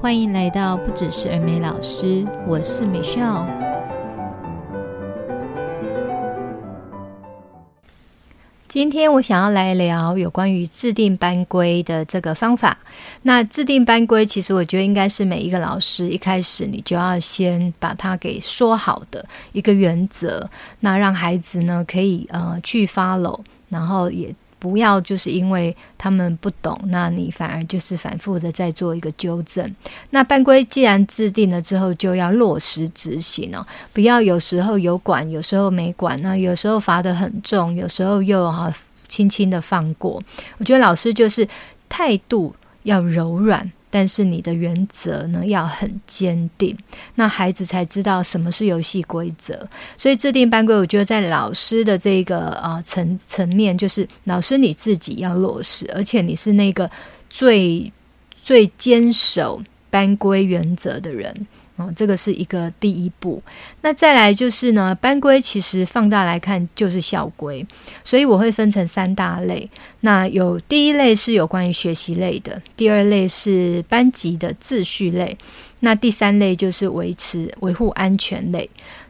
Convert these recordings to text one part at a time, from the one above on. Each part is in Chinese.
欢迎来到不只是儿美老师，我是美笑。今天我想要来聊有关于制定班规的这个方法。那制定班规，其实我觉得应该是每一个老师一开始你就要先把它给说好的一个原则，那让孩子呢可以呃去 follow，然后也。不要就是因为他们不懂，那你反而就是反复的在做一个纠正。那班规既然制定了之后，就要落实执行哦，不要有时候有管，有时候没管，那有时候罚得很重，有时候又哈轻轻的放过。我觉得老师就是态度要柔软。但是你的原则呢，要很坚定，那孩子才知道什么是游戏规则。所以制定班规，我觉得在老师的这个呃层层面，就是老师你自己要落实，而且你是那个最最坚守班规原则的人。哦，这个是一个第一步。那再来就是呢，班规其实放大来看就是校规，所以我会分成三大类。那有第一类是有关于学习类的，第二类是班级的秩序类，那第三类就是维持维护安全类。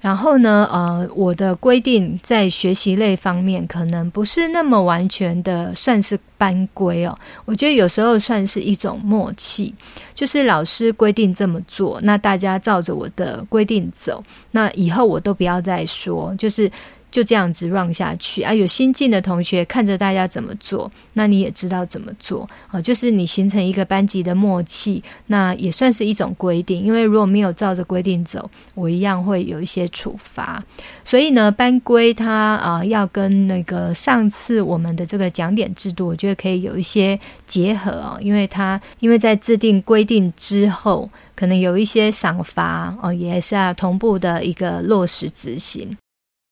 然后呢，呃，我的规定在学习类方面可能不是那么完全的算是班规哦，我觉得有时候算是一种默契，就是老师规定这么做，那大家照着我的规定走，那以后我都不要再说，就是。就这样子 run 下去啊！有新进的同学看着大家怎么做，那你也知道怎么做啊。就是你形成一个班级的默契，那也算是一种规定。因为如果没有照着规定走，我一样会有一些处罚。所以呢，班规它啊要跟那个上次我们的这个讲点制度，我觉得可以有一些结合啊。因为它因为在制定规定之后，可能有一些赏罚哦，也是要同步的一个落实执行。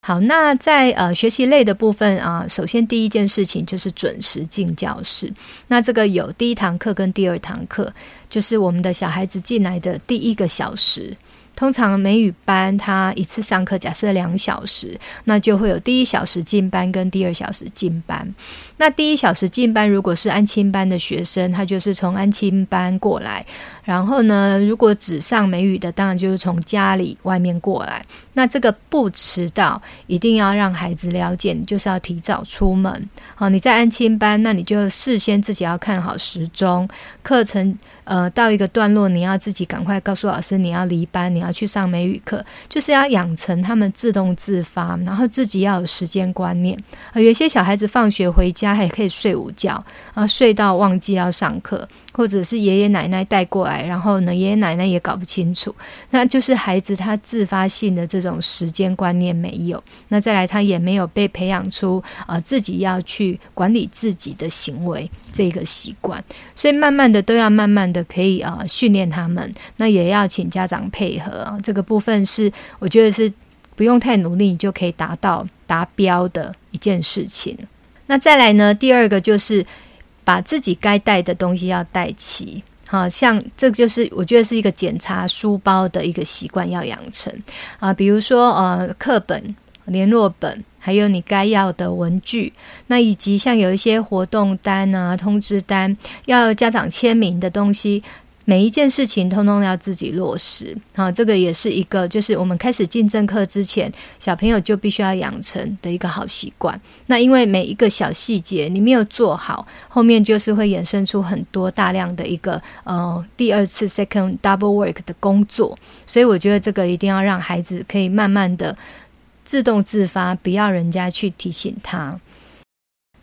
好，那在呃学习类的部分啊，首先第一件事情就是准时进教室。那这个有第一堂课跟第二堂课，就是我们的小孩子进来的第一个小时。通常美语班他一次上课假设两小时，那就会有第一小时进班跟第二小时进班。那第一小时进班，如果是安亲班的学生，他就是从安亲班过来。然后呢，如果只上美语的，当然就是从家里外面过来。那这个不迟到，一定要让孩子了解，你就是要提早出门。好，你在安亲班，那你就事先自己要看好时钟，课程呃到一个段落，你要自己赶快告诉老师你要离班，你要去上美语课，就是要养成他们自动自发，然后自己要有时间观念。呃，有些小孩子放学回家还可以睡午觉，啊，睡到忘记要上课，或者是爷爷奶奶带过来，然后呢，爷爷奶奶也搞不清楚，那就是孩子他自发性的这种。时间观念没有，那再来他也没有被培养出啊、自己要去管理自己的行为这个习惯，所以慢慢的都要慢慢的可以啊、训练他们，那也要请家长配合啊，这个部分是我觉得是不用太努力你就可以达到达标的一件事情。那再来呢，第二个就是把自己该带的东西要带齐。好像这就是我觉得是一个检查书包的一个习惯要养成啊，比如说呃课本、联络本，还有你该要的文具，那以及像有一些活动单啊、通知单，要家长签名的东西。每一件事情通通要自己落实，好，这个也是一个，就是我们开始进正课之前，小朋友就必须要养成的一个好习惯。那因为每一个小细节你没有做好，后面就是会衍生出很多大量的一个呃第二次 second double work 的工作，所以我觉得这个一定要让孩子可以慢慢的自动自发，不要人家去提醒他。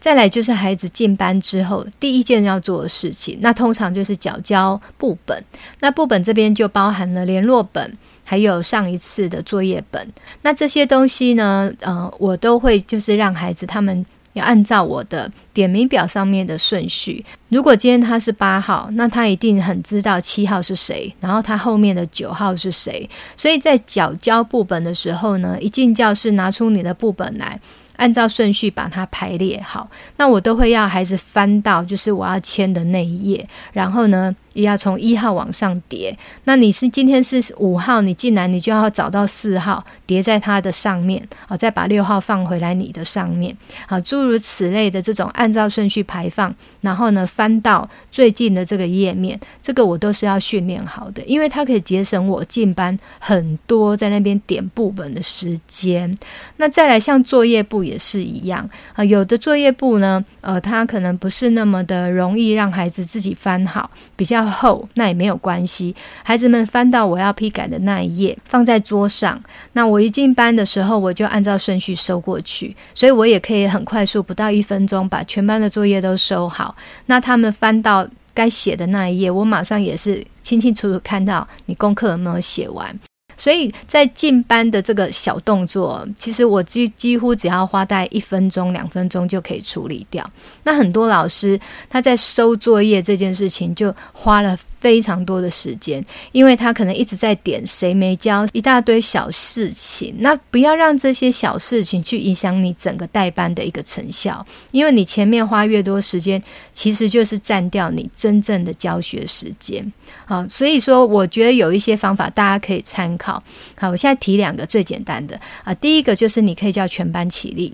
再来就是孩子进班之后第一件要做的事情，那通常就是缴交簿本。那簿本这边就包含了联络本，还有上一次的作业本。那这些东西呢，呃，我都会就是让孩子他们要按照我的点名表上面的顺序。如果今天他是八号，那他一定很知道七号是谁，然后他后面的九号是谁。所以在缴交簿本的时候呢，一进教室拿出你的簿本来。按照顺序把它排列好，那我都会要孩子翻到就是我要签的那一页，然后呢，也要从一号往上叠。那你是今天是五号，你进来你就要找到四号叠在它的上面，好，再把六号放回来你的上面，好，诸如此类的这种按照顺序排放，然后呢翻到最近的这个页面，这个我都是要训练好的，因为它可以节省我进班很多在那边点簿本的时间。那再来像作业簿也是一样啊，有的作业簿呢，呃，它可能不是那么的容易让孩子自己翻好，比较厚，那也没有关系。孩子们翻到我要批改的那一页，放在桌上。那我一进班的时候，我就按照顺序收过去，所以我也可以很快速，不到一分钟把全班的作业都收好。那他们翻到该写的那一页，我马上也是清清楚楚看到你功课有没有写完。所以在进班的这个小动作，其实我几几乎只要花大概一分钟、两分钟就可以处理掉。那很多老师他在收作业这件事情就花了非常多的时间，因为他可能一直在点谁没交，一大堆小事情。那不要让这些小事情去影响你整个带班的一个成效，因为你前面花越多时间，其实就是占掉你真正的教学时间。好，所以说我觉得有一些方法大家可以参考。好，我现在提两个最简单的啊，第一个就是你可以叫全班起立，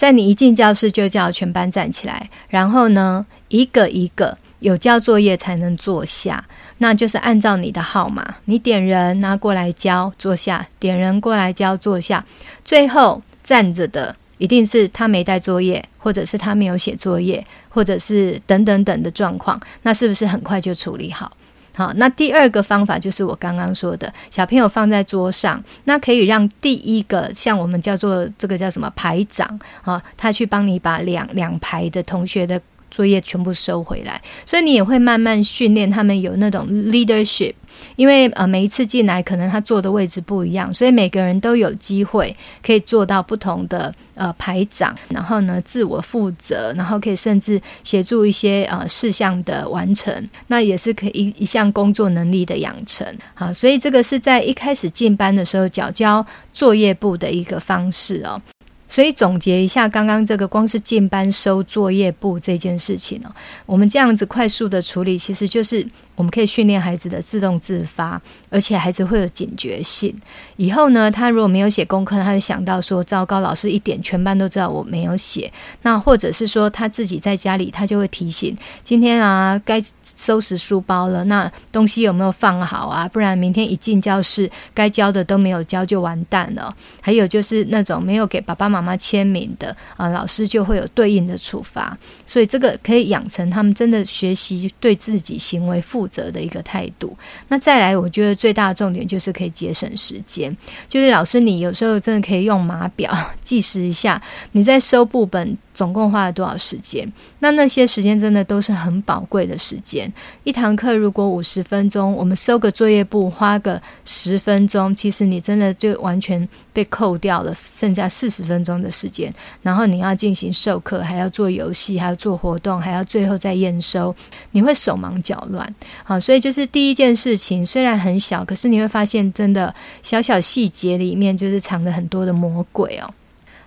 在你一进教室就叫全班站起来，然后呢，一个一个。有交作业才能坐下，那就是按照你的号码，你点人拿过来交坐下，点人过来交坐下。最后站着的一定是他没带作业，或者是他没有写作业，或者是等等等的状况。那是不是很快就处理好？好，那第二个方法就是我刚刚说的，小朋友放在桌上，那可以让第一个像我们叫做这个叫什么排长啊，他去帮你把两两排的同学的。作业全部收回来，所以你也会慢慢训练他们有那种 leadership。因为呃，每一次进来可能他坐的位置不一样，所以每个人都有机会可以做到不同的呃排长，然后呢自我负责，然后可以甚至协助一些呃事项的完成，那也是可以一一项工作能力的养成。好，所以这个是在一开始进班的时候缴交作业簿的一个方式哦。所以总结一下，刚刚这个光是进班收作业簿这件事情呢，我们这样子快速的处理，其实就是我们可以训练孩子的自动自发，而且孩子会有警觉性。以后呢，他如果没有写功课，他会想到说：糟糕，老师一点，全班都知道我没有写。那或者是说他自己在家里，他就会提醒：今天啊，该收拾书包了。那东西有没有放好啊？不然明天一进教室，该交的都没有交，就完蛋了。还有就是那种没有给爸爸妈妈。签名的啊，老师就会有对应的处罚，所以这个可以养成他们真的学习对自己行为负责的一个态度。那再来，我觉得最大的重点就是可以节省时间，就是老师你有时候真的可以用码表 计时一下，你在收部本。总共花了多少时间？那那些时间真的都是很宝贵的时间。一堂课如果五十分钟，我们收个作业簿花个十分钟，其实你真的就完全被扣掉了，剩下四十分钟的时间。然后你要进行授课，还要做游戏，还要做活动，还要最后再验收，你会手忙脚乱。好，所以就是第一件事情，虽然很小，可是你会发现，真的小小细节里面就是藏着很多的魔鬼哦。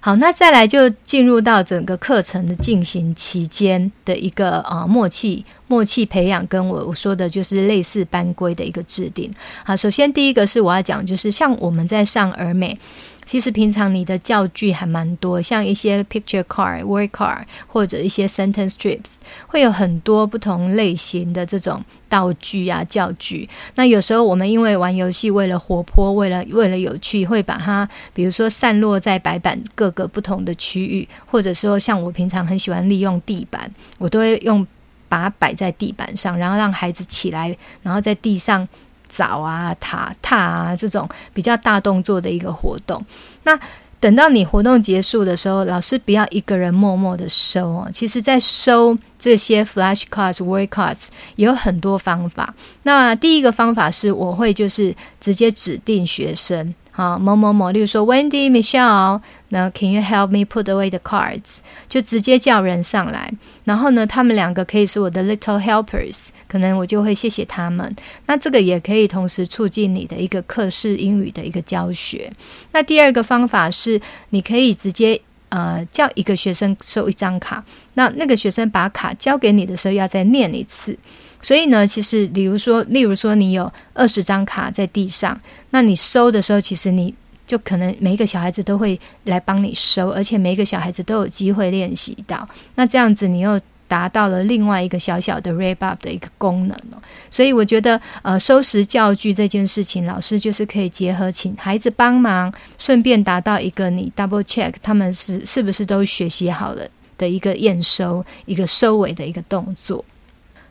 好，那再来就进入到整个课程的进行期间的一个啊默契默契培养，跟我我说的就是类似班规的一个制定。好，首先第一个是我要讲，就是像我们在上儿美。其实平常你的教具还蛮多，像一些 picture card、word card 或者一些 sentence strips，会有很多不同类型的这种道具啊、教具。那有时候我们因为玩游戏，为了活泼，为了为了有趣，会把它比如说散落在白板各个不同的区域，或者说像我平常很喜欢利用地板，我都会用把它摆在地板上，然后让孩子起来，然后在地上。找啊、塔踏啊，这种比较大动作的一个活动。那等到你活动结束的时候，老师不要一个人默默的收哦。其实，在收这些 flashcards、word cards 有很多方法。那第一个方法是，我会就是直接指定学生。好，某某某，例如说 Wendy、Michelle，那 Can you help me put away the cards？就直接叫人上来，然后呢，他们两个可以是我的 little helpers，可能我就会谢谢他们。那这个也可以同时促进你的一个课室英语的一个教学。那第二个方法是，你可以直接呃叫一个学生收一张卡，那那个学生把卡交给你的时候，要再念一次。所以呢，其实比如说，例如说，你有二十张卡在地上，那你收的时候，其实你就可能每一个小孩子都会来帮你收，而且每一个小孩子都有机会练习到。那这样子，你又达到了另外一个小小的 r a p up 的一个功能哦。所以我觉得，呃，收拾教具这件事情，老师就是可以结合请孩子帮忙，顺便达到一个你 double check 他们是是不是都学习好了的一个验收，一个收尾的一个动作。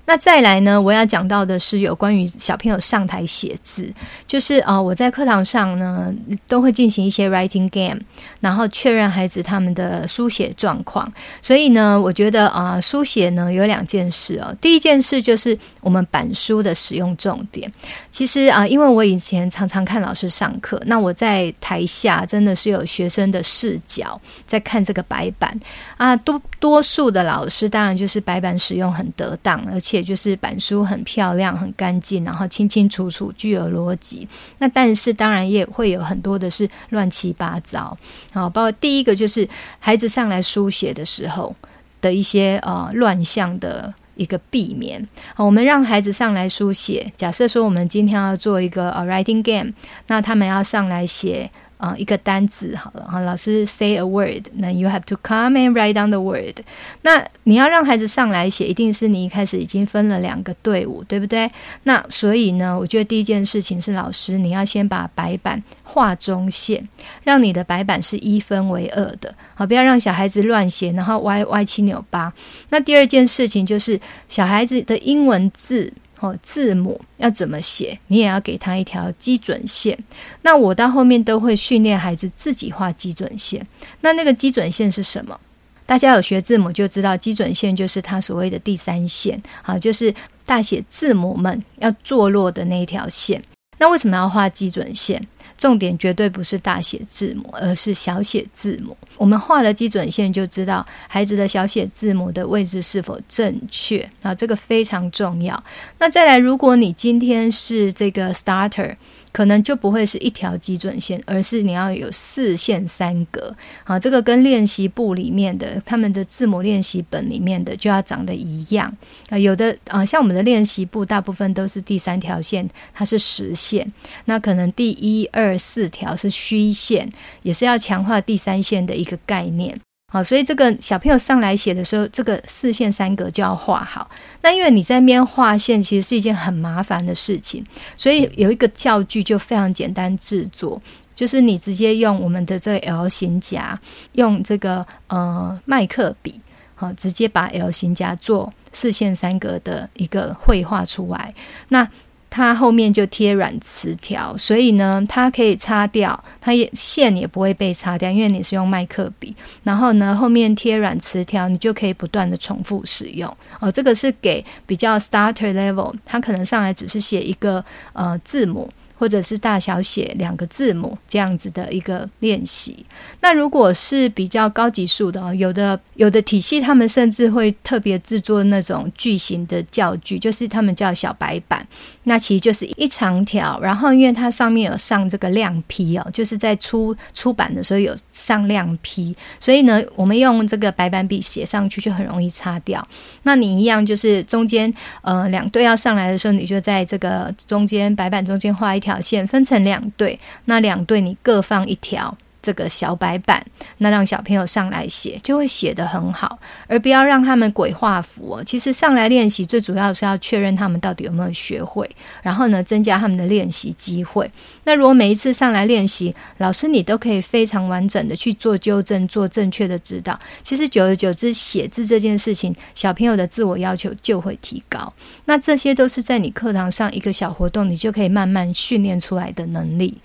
那再来呢，我要讲到的是有关于小朋友上台写字，就是啊、我在课堂上呢都会进行一些 writing game，然后确认孩子他们的书写状况。所以呢，我觉得啊、书写呢有两件事哦。第一件事就是我们板书的使用重点。其实啊、因为我以前常常看老师上课，那我在台下真的是有学生的视角在看这个白板啊，多多数的老师当然就是白板使用很得当，而且。且就是板书很漂亮、很干净，然后清清楚楚、具有逻辑。那但是当然也会有很多的是乱七八糟。好，包括第一个就是孩子上来书写的时候的一些呃乱象的一个避免。好，我们让孩子上来书写。假设说我们今天要做一个呃 writing game，那他们要上来写。啊、一个单字好了，哈，老师 say a word，那 you have to come and write down the word。那你要让孩子上来写，一定是你一开始已经分了两个队伍，对不对？那所以呢，我觉得第一件事情是老师你要先把白板画中线，让你的白板是一分为二的，好，不要让小孩子乱写，然后歪歪七扭八。那第二件事情就是小孩子的英文字。哦，字母要怎么写，你也要给他一条基准线。那我到后面都会训练孩子自己画基准线。那那个基准线是什么？大家有学字母就知道，基准线就是他所谓的第三线，好，就是大写字母们要坐落的那一条线。那为什么要画基准线？重点绝对不是大写字母，而是小写字母。我们画了基准线，就知道孩子的小写字母的位置是否正确啊，这个非常重要。那再来，如果你今天是这个 starter。可能就不会是一条基准线，而是你要有四线三格。好，这个跟练习簿里面的他们的字母练习本里面的就要长得一样啊。有的啊，像我们的练习簿，大部分都是第三条线，它是实线。那可能第一二四条是虚线，也是要强化第三线的一个概念。好，所以这个小朋友上来写的时候，这个四线三格就要画好。那因为你在那边画线，其实是一件很麻烦的事情，所以有一个教具就非常简单制作，就是你直接用我们的这个 L 型夹，用这个呃麦克笔，好，直接把 L 型夹做四线三格的一个绘画出来。那它后面就贴软磁条，所以呢，它可以擦掉，它也线也不会被擦掉，因为你是用麦克笔。然后呢，后面贴软磁条，你就可以不断的重复使用。哦，这个是给比较 starter level，他可能上来只是写一个呃字母。或者是大小写两个字母这样子的一个练习。那如果是比较高级数的哦，有的有的体系，他们甚至会特别制作那种巨型的教具，就是他们叫小白板。那其实就是一长条，然后因为它上面有上这个亮皮哦，就是在出出版的时候有上亮皮，所以呢，我们用这个白板笔写上去就很容易擦掉。那你一样就是中间呃两队要上来的时候，你就在这个中间白板中间画一条。线分成两队，那两队你各放一条。这个小白板，那让小朋友上来写，就会写得很好，而不要让他们鬼画符哦。其实上来练习最主要是要确认他们到底有没有学会，然后呢，增加他们的练习机会。那如果每一次上来练习，老师你都可以非常完整的去做纠正，做正确的指导，其实久而久之，写字这件事情，小朋友的自我要求就会提高。那这些都是在你课堂上一个小活动，你就可以慢慢训练出来的能力。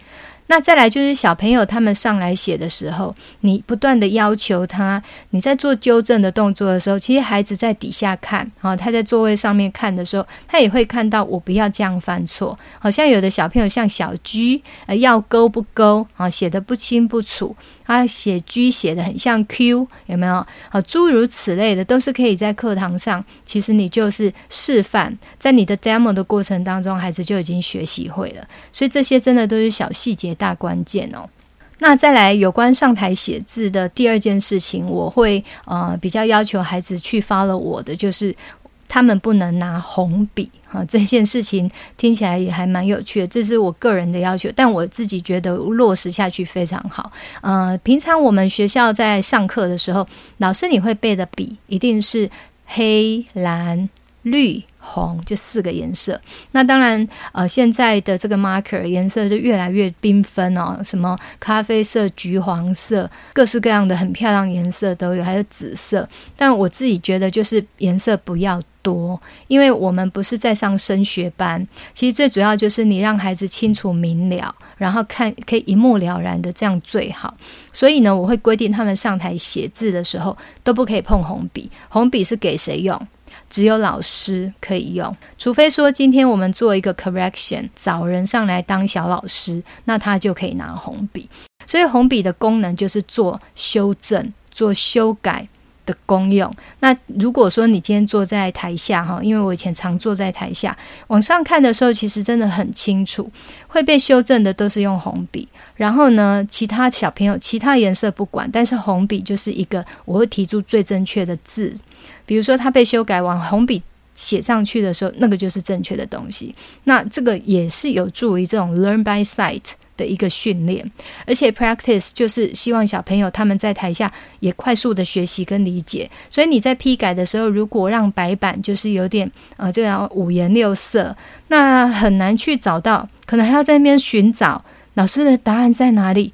那再来就是小朋友他们上来写的时候，你不断的要求他，你在做纠正的动作的时候，其实孩子在底下看，啊，他在座位上面看的时候，他也会看到我不要这样犯错。好像有的小朋友像小 G，呃，要勾不勾啊，写的不清不楚。他写 G 写的很像 Q，有没有？好，诸如此类的都是可以在课堂上，其实你就是示范，在你的 demo 的过程当中，孩子就已经学习会了。所以这些真的都是小细节大关键哦。那再来有关上台写字的第二件事情，我会呃比较要求孩子去发了我的，就是他们不能拿红笔。哈，这件事情听起来也还蛮有趣的，这是我个人的要求，但我自己觉得落实下去非常好。呃，平常我们学校在上课的时候，老师你会背的笔一定是黑、蓝、绿。红就四个颜色，那当然，呃，现在的这个 marker 颜色就越来越缤纷哦，什么咖啡色、橘黄色，各式各样的很漂亮颜色都有，还有紫色。但我自己觉得，就是颜色不要多，因为我们不是在上升学班，其实最主要就是你让孩子清楚明了，然后看可以一目了然的，这样最好。所以呢，我会规定他们上台写字的时候都不可以碰红笔，红笔是给谁用？只有老师可以用，除非说今天我们做一个 correction，找人上来当小老师，那他就可以拿红笔。所以红笔的功能就是做修正、做修改的功用。那如果说你今天坐在台下哈，因为我以前常坐在台下，往上看的时候，其实真的很清楚，会被修正的都是用红笔。然后呢，其他小朋友其他颜色不管，但是红笔就是一个我会提出最正确的字。比如说，它被修改完，红笔写上去的时候，那个就是正确的东西。那这个也是有助于这种 learn by sight 的一个训练，而且 practice 就是希望小朋友他们在台下也快速的学习跟理解。所以你在批改的时候，如果让白板就是有点呃这样五颜六色，那很难去找到，可能还要在那边寻找老师的答案在哪里。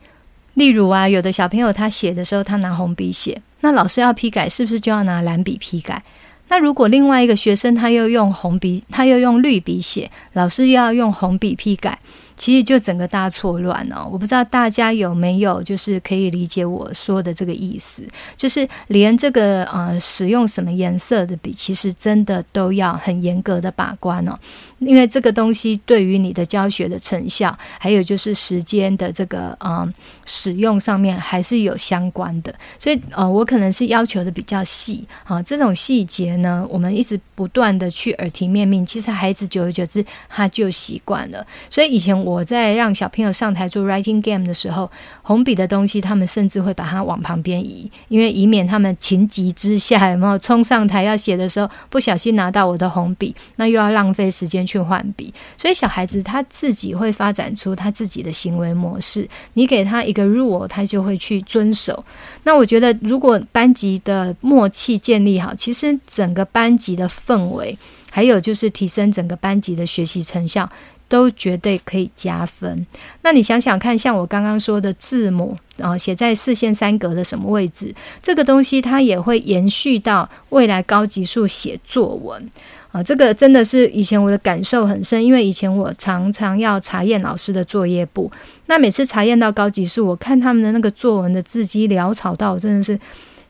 例如啊，有的小朋友他写的时候，他拿红笔写。那老师要批改，是不是就要拿蓝笔批改？那如果另外一个学生他又用红笔，他又用绿笔写，老师又要用红笔批改。其实就整个大错乱哦，我不知道大家有没有就是可以理解我说的这个意思，就是连这个呃使用什么颜色的笔，其实真的都要很严格的把关哦，因为这个东西对于你的教学的成效，还有就是时间的这个呃使用上面还是有相关的，所以呃我可能是要求的比较细啊，这种细节呢，我们一直不断的去耳提面命，其实孩子久而久之他就习惯了，所以以前。我我在让小朋友上台做 writing game 的时候，红笔的东西，他们甚至会把它往旁边移，因为以免他们情急之下有没有冲上台要写的时候，不小心拿到我的红笔，那又要浪费时间去换笔。所以小孩子他自己会发展出他自己的行为模式，你给他一个 rule，他就会去遵守。那我觉得，如果班级的默契建立好，其实整个班级的氛围，还有就是提升整个班级的学习成效。都绝对可以加分。那你想想看，像我刚刚说的字母啊，写在四线三格的什么位置？这个东西它也会延续到未来高级数写作文啊。这个真的是以前我的感受很深，因为以前我常常要查验老师的作业簿。那每次查验到高级数，我看他们的那个作文的字迹潦草到我真的是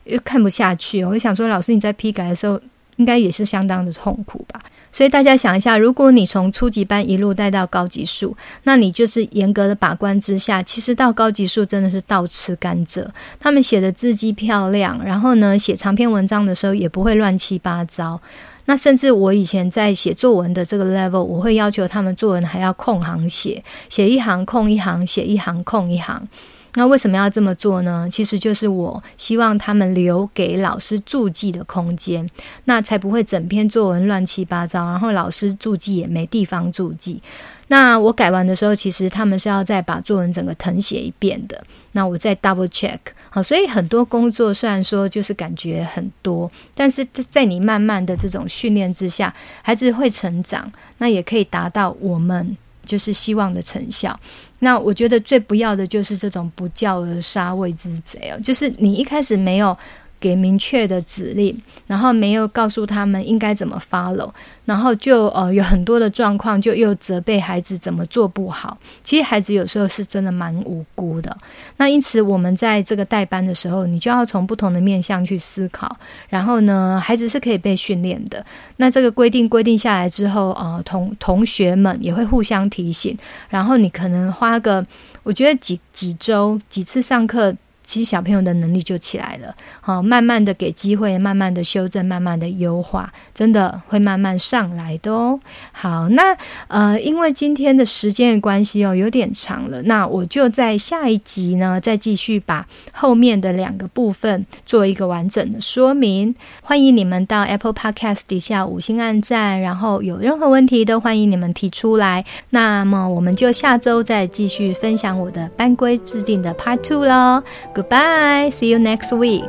又看不下去。我就想说，老师你在批改的时候，应该也是相当的痛苦吧？所以大家想一下，如果你从初级班一路带到高级数，那你就是严格的把关之下，其实到高级数真的是倒吃甘蔗。他们写的字迹漂亮，然后呢，写长篇文章的时候也不会乱七八糟。那甚至我以前在写作文的这个 level，我会要求他们作文还要空行写，写一行空一行，写一行空一行。那为什么要这么做呢？其实就是我希望他们留给老师注记的空间，那才不会整篇作文乱七八糟，然后老师注记也没地方注记。那我改完的时候，其实他们是要再把作文整个誊写一遍的。那我再 double check。好，所以很多工作虽然说就是感觉很多，但是在你慢慢的这种训练之下，孩子会成长，那也可以达到我们就是希望的成效。那我觉得最不要的就是这种不教而杀谓之贼哦，就是你一开始没有给明确的指令，然后没有告诉他们应该怎么 follow，然后就呃有很多的状况，就又责备孩子怎么做不好。其实孩子有时候是真的蛮无辜的。那因此我们在这个带班的时候，你就要从不同的面向去思考。然后呢，孩子是可以被训练的。那这个规定规定下来之后，呃，同同学们也会互相提醒。然后你可能花个，我觉得几几周几次上课。其实小朋友的能力就起来了。好，慢慢的给机会，慢慢的修正，慢慢的优化，真的会慢慢上来的哦。好，那呃，因为今天的时间的关系哦，有点长了，那我就在下一集呢，再继续把后面的两个部分做一个完整的说明。欢迎你们到 Apple Podcast 底下五星按赞，然后有任何问题都欢迎你们提出来。那么我们就下周再继续分享我的班规制定的 Part Two 喽。Goodbye, see you next week.